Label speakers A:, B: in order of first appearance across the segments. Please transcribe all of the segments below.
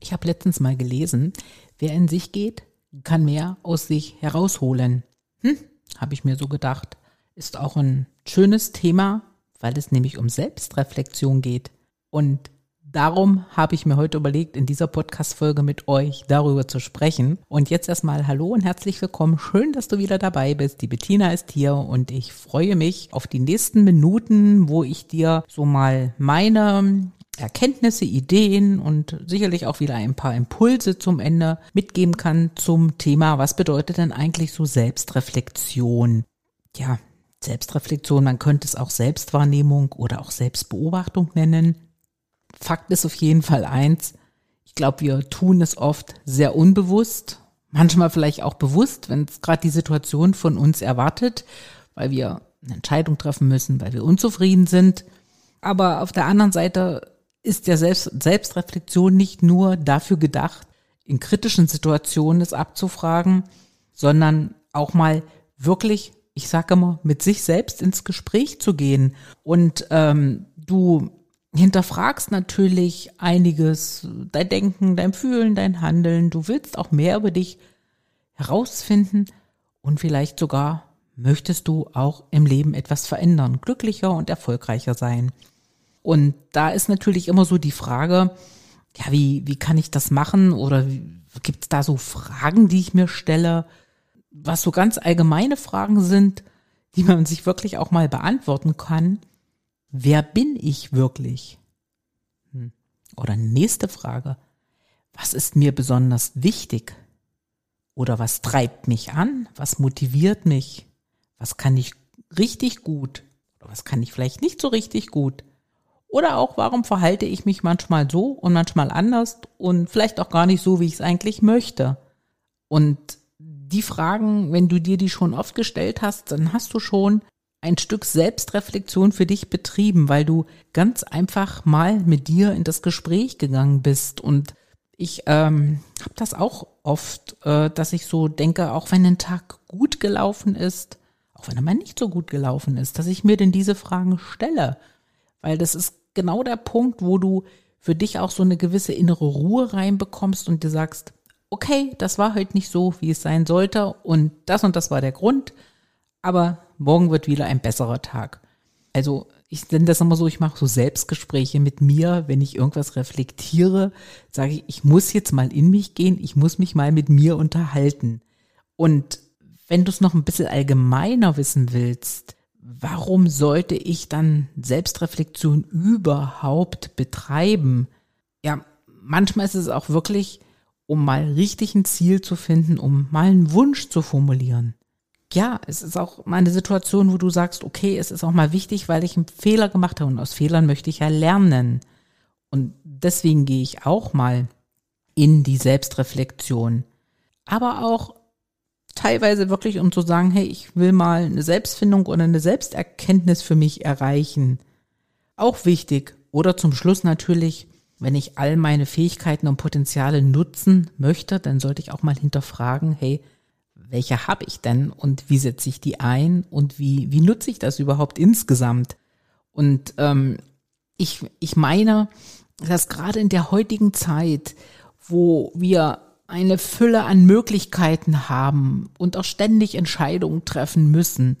A: Ich habe letztens mal gelesen, wer in sich geht, kann mehr aus sich herausholen. Hm, habe ich mir so gedacht. Ist auch ein schönes Thema, weil es nämlich um Selbstreflexion geht. Und darum habe ich mir heute überlegt, in dieser Podcast-Folge mit euch darüber zu sprechen. Und jetzt erstmal Hallo und herzlich willkommen. Schön, dass du wieder dabei bist. Die Bettina ist hier und ich freue mich auf die nächsten Minuten, wo ich dir so mal meine Erkenntnisse, Ideen und sicherlich auch wieder ein paar Impulse zum Ende mitgeben kann zum Thema, was bedeutet denn eigentlich so Selbstreflexion? Ja, Selbstreflexion, man könnte es auch Selbstwahrnehmung oder auch Selbstbeobachtung nennen. Fakt ist auf jeden Fall eins, ich glaube, wir tun es oft sehr unbewusst, manchmal vielleicht auch bewusst, wenn es gerade die Situation von uns erwartet, weil wir eine Entscheidung treffen müssen, weil wir unzufrieden sind. Aber auf der anderen Seite ist ja Selbst Selbstreflexion nicht nur dafür gedacht, in kritischen Situationen es abzufragen, sondern auch mal wirklich, ich sage immer, mit sich selbst ins Gespräch zu gehen. Und ähm, du hinterfragst natürlich einiges, dein Denken, dein Fühlen, dein Handeln. Du willst auch mehr über dich herausfinden und vielleicht sogar möchtest du auch im Leben etwas verändern, glücklicher und erfolgreicher sein. Und da ist natürlich immer so die Frage, ja, wie, wie kann ich das machen? Oder gibt es da so Fragen, die ich mir stelle, was so ganz allgemeine Fragen sind, die man sich wirklich auch mal beantworten kann. Wer bin ich wirklich? Hm. Oder nächste Frage. Was ist mir besonders wichtig? Oder was treibt mich an? Was motiviert mich? Was kann ich richtig gut? Oder was kann ich vielleicht nicht so richtig gut? Oder auch, warum verhalte ich mich manchmal so und manchmal anders und vielleicht auch gar nicht so, wie ich es eigentlich möchte? Und die Fragen, wenn du dir die schon oft gestellt hast, dann hast du schon ein Stück Selbstreflexion für dich betrieben, weil du ganz einfach mal mit dir in das Gespräch gegangen bist. Und ich ähm, habe das auch oft, äh, dass ich so denke, auch wenn ein Tag gut gelaufen ist, auch wenn er mal nicht so gut gelaufen ist, dass ich mir denn diese Fragen stelle. Weil das ist genau der Punkt, wo du für dich auch so eine gewisse innere Ruhe reinbekommst und dir sagst, okay, das war heute nicht so, wie es sein sollte und das und das war der Grund, aber morgen wird wieder ein besserer Tag. Also ich nenne das immer so, ich mache so Selbstgespräche mit mir, wenn ich irgendwas reflektiere, sage ich, ich muss jetzt mal in mich gehen, ich muss mich mal mit mir unterhalten. Und wenn du es noch ein bisschen allgemeiner wissen willst, warum sollte ich dann Selbstreflexion überhaupt betreiben? Ja, manchmal ist es auch wirklich, um mal richtig ein Ziel zu finden, um mal einen Wunsch zu formulieren. Ja, es ist auch mal eine Situation, wo du sagst, okay, es ist auch mal wichtig, weil ich einen Fehler gemacht habe und aus Fehlern möchte ich ja lernen. Und deswegen gehe ich auch mal in die Selbstreflexion. Aber auch teilweise wirklich, um zu sagen, hey, ich will mal eine Selbstfindung oder eine Selbsterkenntnis für mich erreichen. Auch wichtig. Oder zum Schluss natürlich, wenn ich all meine Fähigkeiten und Potenziale nutzen möchte, dann sollte ich auch mal hinterfragen, hey, welche habe ich denn und wie setze ich die ein und wie, wie nutze ich das überhaupt insgesamt? Und ähm, ich, ich meine, dass gerade in der heutigen Zeit, wo wir eine Fülle an Möglichkeiten haben und auch ständig Entscheidungen treffen müssen.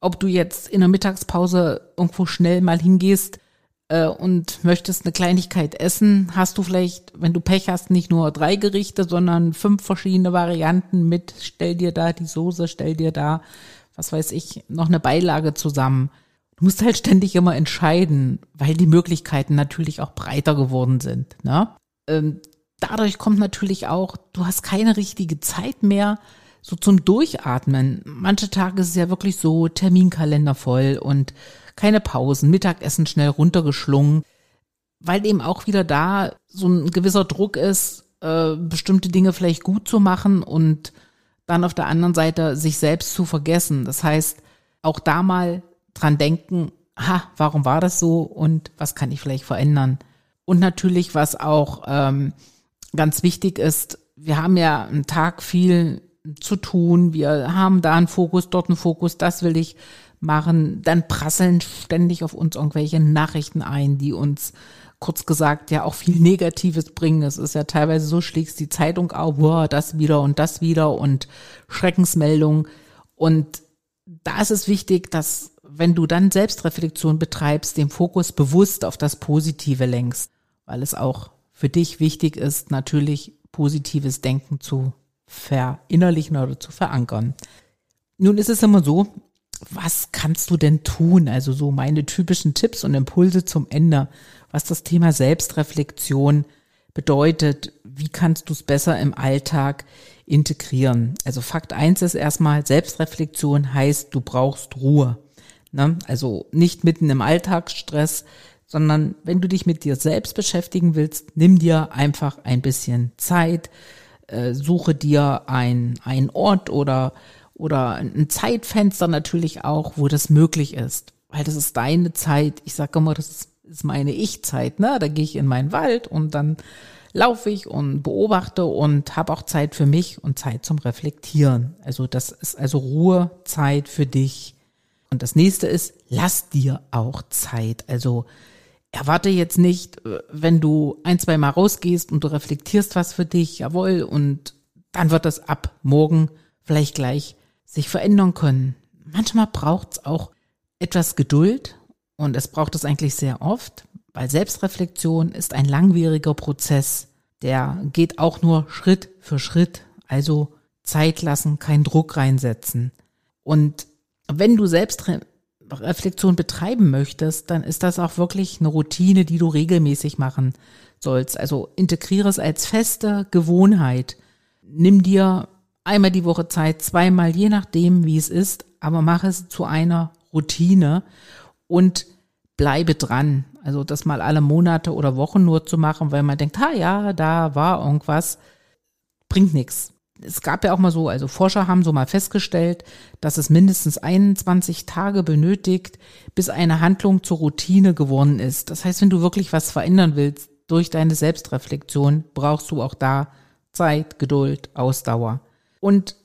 A: Ob du jetzt in der Mittagspause irgendwo schnell mal hingehst äh, und möchtest eine Kleinigkeit essen, hast du vielleicht, wenn du Pech hast, nicht nur drei Gerichte, sondern fünf verschiedene Varianten mit, stell dir da die Soße, stell dir da, was weiß ich, noch eine Beilage zusammen. Du musst halt ständig immer entscheiden, weil die Möglichkeiten natürlich auch breiter geworden sind. Ne? Dadurch kommt natürlich auch, du hast keine richtige Zeit mehr so zum Durchatmen. Manche Tage ist es ja wirklich so Terminkalender voll und keine Pausen, Mittagessen schnell runtergeschlungen. weil eben auch wieder da so ein gewisser Druck ist, äh, bestimmte Dinge vielleicht gut zu machen und dann auf der anderen Seite sich selbst zu vergessen. Das heißt, auch da mal dran denken, ha, warum war das so und was kann ich vielleicht verändern? Und natürlich, was auch ähm, ganz wichtig ist, wir haben ja einen Tag viel zu tun, wir haben da einen Fokus, dort einen Fokus, das will ich machen, dann prasseln ständig auf uns irgendwelche Nachrichten ein, die uns kurz gesagt ja auch viel Negatives bringen. Es ist ja teilweise so, schlägst die Zeitung auf, boah, das wieder und das wieder und Schreckensmeldungen. Und da ist es wichtig, dass wenn du dann Selbstreflexion betreibst, den Fokus bewusst auf das Positive lenkst, weil es auch für dich wichtig ist, natürlich positives Denken zu verinnerlichen oder zu verankern. Nun ist es immer so, was kannst du denn tun? Also so meine typischen Tipps und Impulse zum Ende, was das Thema Selbstreflexion bedeutet. Wie kannst du es besser im Alltag integrieren? Also Fakt eins ist erstmal, Selbstreflexion heißt, du brauchst Ruhe. Ne? Also nicht mitten im Alltagsstress, sondern wenn du dich mit dir selbst beschäftigen willst, nimm dir einfach ein bisschen Zeit, äh, suche dir ein, ein Ort oder oder ein Zeitfenster natürlich auch, wo das möglich ist. Weil das ist deine Zeit. Ich sage immer, das ist, meine Ich-Zeit. Ne? Da gehe ich in meinen Wald und dann laufe ich und beobachte und habe auch Zeit für mich und Zeit zum Reflektieren. Also das ist also Ruhezeit für dich. Und das nächste ist, lass dir auch Zeit. Also erwarte jetzt nicht, äh, wenn du ein, zwei Mal rausgehst und du reflektierst was für dich, jawohl, und dann wird das ab morgen vielleicht gleich sich verändern können. Manchmal braucht es auch etwas Geduld und es braucht es eigentlich sehr oft, weil Selbstreflexion ist ein langwieriger Prozess. Der geht auch nur Schritt für Schritt, also Zeit lassen, keinen Druck reinsetzen. Und wenn du Selbstreflexion betreiben möchtest, dann ist das auch wirklich eine Routine, die du regelmäßig machen sollst. Also integriere es als feste Gewohnheit. Nimm dir einmal die Woche Zeit, zweimal, je nachdem, wie es ist, aber mach es zu einer Routine und bleibe dran. Also das mal alle Monate oder Wochen nur zu machen, weil man denkt, ha ja, da war irgendwas, bringt nichts. Es gab ja auch mal so, also Forscher haben so mal festgestellt, dass es mindestens 21 Tage benötigt, bis eine Handlung zur Routine geworden ist. Das heißt, wenn du wirklich was verändern willst durch deine Selbstreflexion, brauchst du auch da Zeit, Geduld, Ausdauer. Und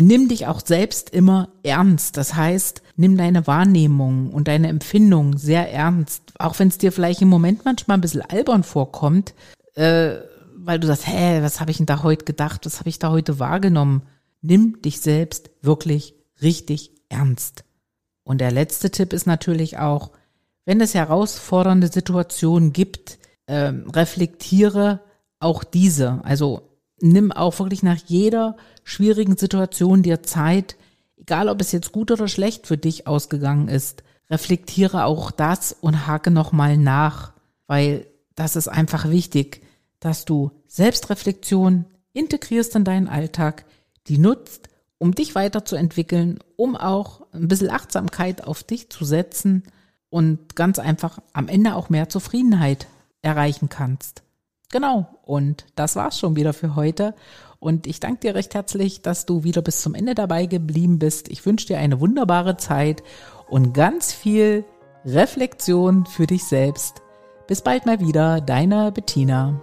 A: nimm dich auch selbst immer ernst. Das heißt, nimm deine Wahrnehmung und deine Empfindung sehr ernst. Auch wenn es dir vielleicht im Moment manchmal ein bisschen albern vorkommt, äh, weil du sagst, hä, was habe ich denn da heute gedacht? Was habe ich da heute wahrgenommen? Nimm dich selbst wirklich richtig ernst. Und der letzte Tipp ist natürlich auch, wenn es herausfordernde Situationen gibt, äh, reflektiere auch diese. Also nimm auch wirklich nach jeder schwierigen Situation dir Zeit, egal ob es jetzt gut oder schlecht für dich ausgegangen ist. Reflektiere auch das und hake nochmal nach, weil das ist einfach wichtig, dass du Selbstreflexion integrierst in deinen Alltag, die nutzt, um dich weiterzuentwickeln, um auch ein bisschen Achtsamkeit auf dich zu setzen und ganz einfach am Ende auch mehr Zufriedenheit erreichen kannst. Genau, und das war's schon wieder für heute. Und ich danke dir recht herzlich, dass du wieder bis zum Ende dabei geblieben bist. Ich wünsche dir eine wunderbare Zeit und ganz viel Reflexion für dich selbst. Bis bald mal wieder, deine Bettina.